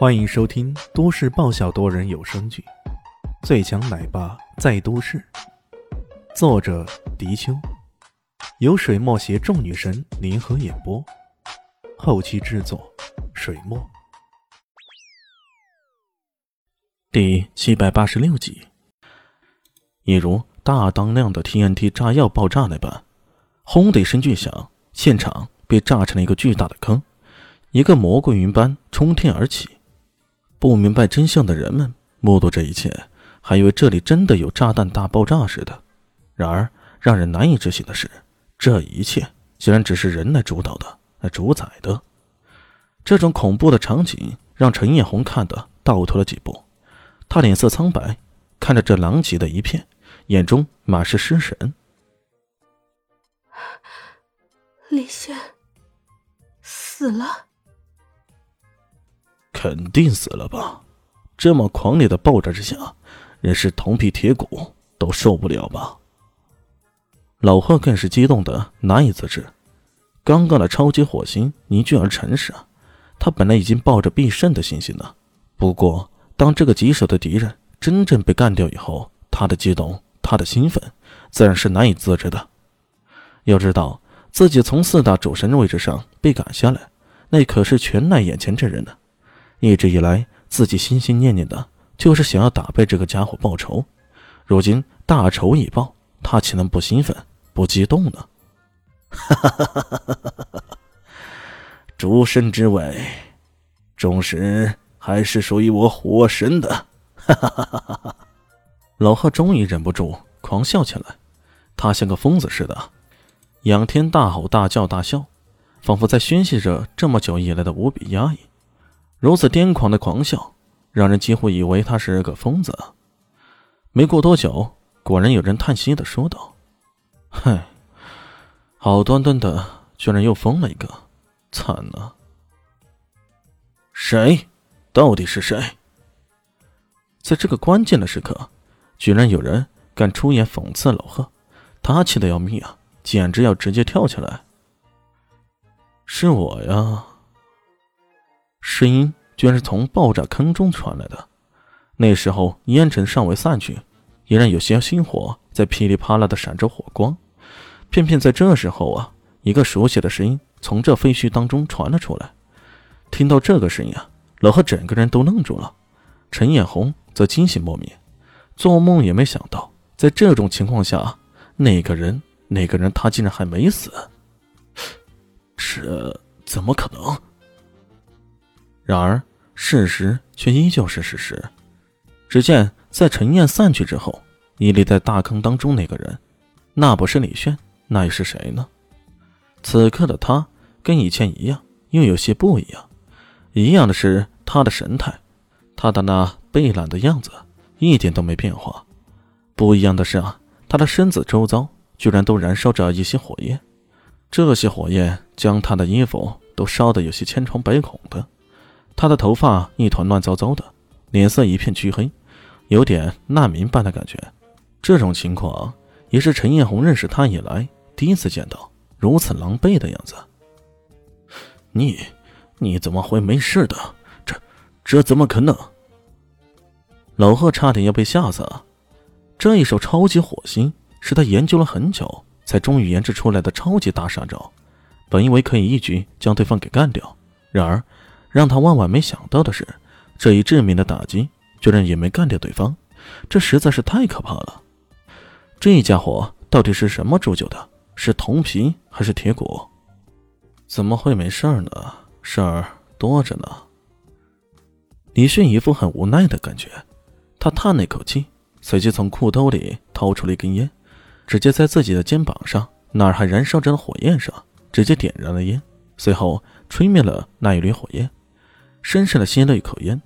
欢迎收听都市爆笑多人有声剧《最强奶爸在都市》，作者：迪秋，由水墨携众女神联合演播，后期制作：水墨。第七百八十六集，一如大当量的 TNT 炸药爆炸那般，轰的一声巨响，现场被炸成了一个巨大的坑，一个蘑菇云般冲天而起。不明白真相的人们目睹这一切，还以为这里真的有炸弹大爆炸似的。然而，让人难以置信的是，这一切竟然只是人来主导的、来主宰的。这种恐怖的场景让陈艳红看得倒退了几步，他脸色苍白，看着这狼藉的一片，眼中满是失神。李轩死了。肯定死了吧！这么狂烈的爆炸之下，人是铜皮铁骨都受不了吧？老贺更是激动的难以自制。刚刚的超级火星凝聚而成时，他本来已经抱着必胜的信心呢。不过，当这个棘手的敌人真正被干掉以后，他的激动，他的兴奋，自然是难以自制的。要知道，自己从四大主神的位置上被赶下来，那可是全赖眼前这人呢。一直以来，自己心心念念的就是想要打败这个家伙报仇。如今大仇已报，他岂能不兴奋、不激动呢？哈哈哈哈哈哈！主神之位，终时还是属于我火神的。哈哈哈哈哈哈！老贺终于忍不住狂笑起来，他像个疯子似的，仰天大吼大叫大笑，仿佛在宣泄着这么久以来的无比压抑。如此癫狂的狂笑，让人几乎以为他是个疯子。没过多久，果然有人叹息的说道：“嗨，好端端的，居然又疯了一个，惨了！谁？到底是谁？在这个关键的时刻，居然有人敢出言讽刺老贺，他气得要命啊，简直要直接跳起来。是我呀！”声音居然是从爆炸坑中传来的。那时候烟尘尚未散去，依然有些星火在噼里啪啦的闪着火光。偏偏在这时候啊，一个熟悉的声音从这废墟当中传了出来。听到这个声音啊，老贺整个人都愣住了。陈艳红则惊喜莫名，做梦也没想到，在这种情况下，那个人，那个人他竟然还没死。这怎么可能？然而，事实却依旧是事实。只见在陈燕散去之后，屹立在大坑当中那个人，那不是李炫，那又是谁呢？此刻的他跟以前一样，又有些不一样。一样的是他的神态，他的那悲懒的样子一点都没变化。不一样的是啊，他的身子周遭居然都燃烧着一些火焰，这些火焰将他的衣服都烧得有些千疮百孔的。他的头发一团乱糟糟的，脸色一片黢黑，有点难民般的感觉。这种情况也是陈艳红认识他以来第一次见到如此狼狈的样子。你，你怎么会没事的？这，这怎么可能？老贺差点要被吓死了。这一手超级火星是他研究了很久才终于研制出来的超级大杀招，本以为可以一举将对方给干掉，然而。让他万万没想到的是，这一致命的打击居然也没干掉对方，这实在是太可怕了。这家伙到底是什么铸就的？是铜皮还是铁骨？怎么会没事儿呢？事儿多着呢。李迅一副很无奈的感觉，他叹了一口气，随即从裤兜里掏出了一根烟，直接在自己的肩膀上那儿还燃烧着的火焰上直接点燃了烟，随后吹灭了那一缕火焰。深深的吸了一口烟，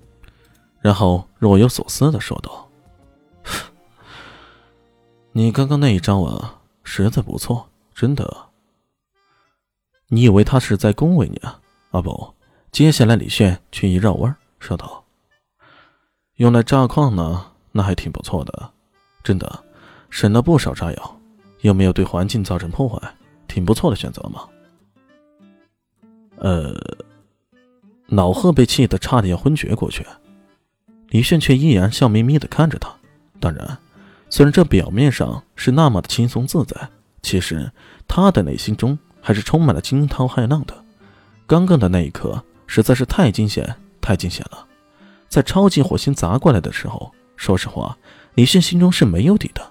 然后若有所思的说道：“你刚刚那一招啊，实在不错，真的。你以为他是在恭维你啊？啊不，接下来李炫却一绕弯说道：‘用来炸矿呢，那还挺不错的，真的，省了不少炸药，又没有对环境造成破坏，挺不错的选择嘛。’呃。”老贺被气得差点昏厥过去，李炫却依然笑眯眯地看着他。当然，虽然这表面上是那么的轻松自在，其实他的内心中还是充满了惊涛骇浪的。刚刚的那一刻实在是太惊险，太惊险了。在超级火星砸过来的时候，说实话，李炫心中是没有底的。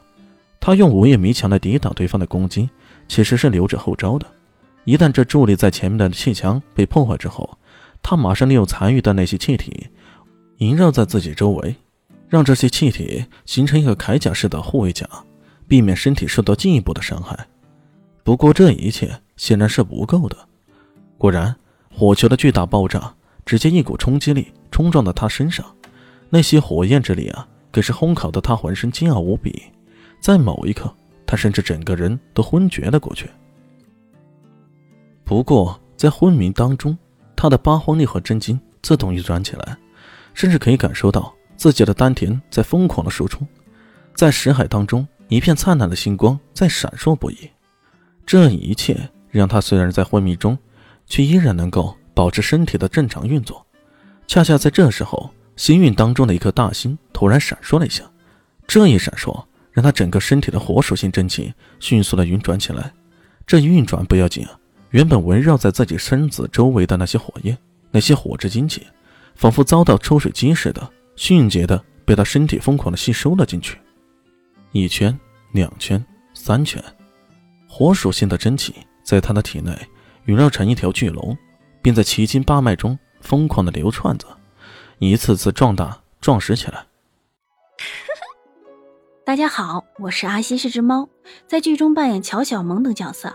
他用午夜迷墙来抵挡对方的攻击，其实是留着后招的。一旦这伫立在前面的气墙被破坏之后，他马上利用残余的那些气体，萦绕在自己周围，让这些气体形成一个铠甲式的护卫甲，避免身体受到进一步的伤害。不过这一切显然是不够的。果然，火球的巨大爆炸直接一股冲击力冲撞到他身上，那些火焰之力啊，可是烘烤的他浑身煎熬无比。在某一刻，他甚至整个人都昏厥了过去。不过，在昏迷当中，他的八荒力和真经自动运转起来，甚至可以感受到自己的丹田在疯狂的输出。在识海当中，一片灿烂的星光在闪烁不已。这一切让他虽然在昏迷中，却依然能够保持身体的正常运作。恰恰在这时候，星运当中的一颗大星突然闪烁了一下，这一闪烁。让他整个身体的火属性真气迅速的运转起来。这一运转不要紧啊，原本围绕在自己身子周围的那些火焰、那些火之精气，仿佛遭到抽水机似的，迅捷的被他身体疯狂的吸收了进去。一圈、两圈、三圈，火属性的真气在他的体内萦绕成一条巨龙，并在奇经八脉中疯狂的流窜着，一次次壮大、壮实起来。大家好，我是阿西，是只猫，在剧中扮演乔小萌等角色。